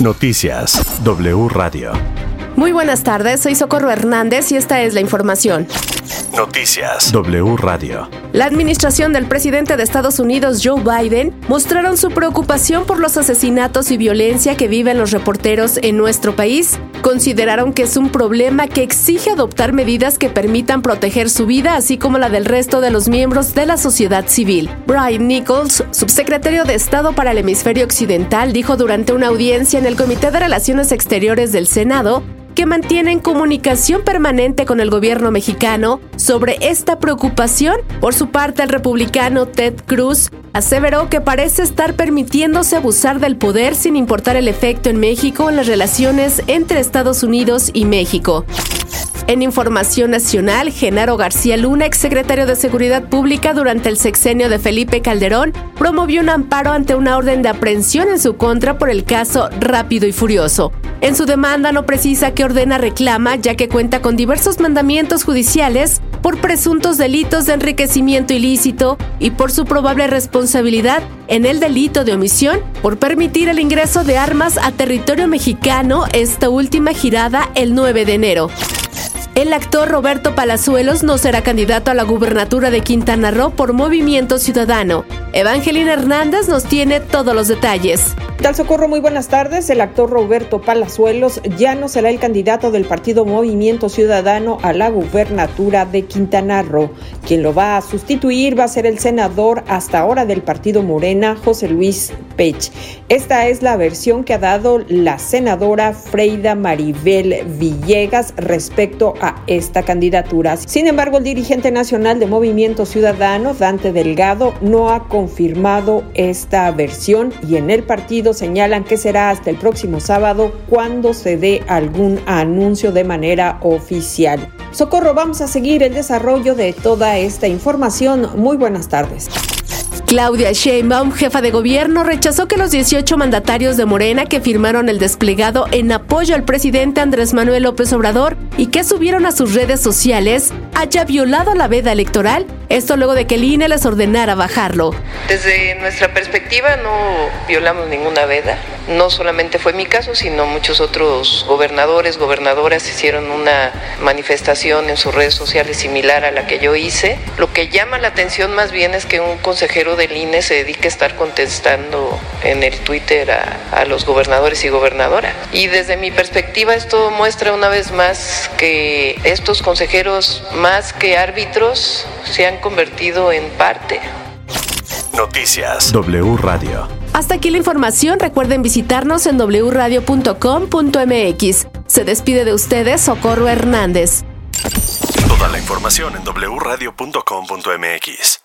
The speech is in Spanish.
Noticias W Radio. Muy buenas tardes, soy Socorro Hernández y esta es la información. Noticias W Radio. La administración del presidente de Estados Unidos, Joe Biden, mostraron su preocupación por los asesinatos y violencia que viven los reporteros en nuestro país. Consideraron que es un problema que exige adoptar medidas que permitan proteger su vida, así como la del resto de los miembros de la sociedad civil. Brian Nichols, subsecretario de Estado para el Hemisferio Occidental, dijo durante una audiencia en el Comité de Relaciones Exteriores del Senado que mantienen comunicación permanente con el gobierno mexicano sobre esta preocupación. Por su parte, el republicano Ted Cruz aseveró que parece estar permitiéndose abusar del poder sin importar el efecto en México en las relaciones entre Estados Unidos y México. En Información Nacional, Genaro García Luna, exsecretario de Seguridad Pública durante el sexenio de Felipe Calderón, promovió un amparo ante una orden de aprehensión en su contra por el caso Rápido y Furioso. En su demanda no precisa qué ordena reclama, ya que cuenta con diversos mandamientos judiciales por presuntos delitos de enriquecimiento ilícito y por su probable responsabilidad en el delito de omisión por permitir el ingreso de armas a territorio mexicano esta última girada el 9 de enero. El actor Roberto Palazuelos no será candidato a la gubernatura de Quintana Roo por Movimiento Ciudadano. Evangelina Hernández nos tiene todos los detalles. Tal Socorro, muy buenas tardes. El actor Roberto Palazuelos ya no será el candidato del partido Movimiento Ciudadano a la gubernatura de Quintana Roo. Quien lo va a sustituir va a ser el senador hasta ahora del partido Morena, José Luis Pech. Esta es la versión que ha dado la senadora Freida Maribel Villegas respecto a esta candidatura. Sin embargo, el dirigente nacional de Movimiento Ciudadano, Dante Delgado, no ha confirmado esta versión y en el partido señalan que será hasta el próximo sábado cuando se dé algún anuncio de manera oficial. Socorro, vamos a seguir el desarrollo de toda esta información. Muy buenas tardes. Claudia Sheinbaum, jefa de gobierno, rechazó que los 18 mandatarios de Morena que firmaron el desplegado en apoyo al presidente Andrés Manuel López Obrador y que subieron a sus redes sociales haya violado la veda electoral esto luego de que el INE les ordenara bajarlo. Desde nuestra perspectiva no violamos ninguna veda. No solamente fue mi caso, sino muchos otros gobernadores, gobernadoras hicieron una manifestación en sus redes sociales similar a la que yo hice. Lo que llama la atención más bien es que un consejero del INE se dedique a estar contestando en el Twitter a, a los gobernadores y gobernadoras. Y desde mi perspectiva esto muestra una vez más que estos consejeros, más que árbitros, se han convertido en parte. Noticias W Radio. Hasta aquí la información. Recuerden visitarnos en wradio.com.mx. Se despide de ustedes Socorro Hernández. Toda la información en wradio.com.mx.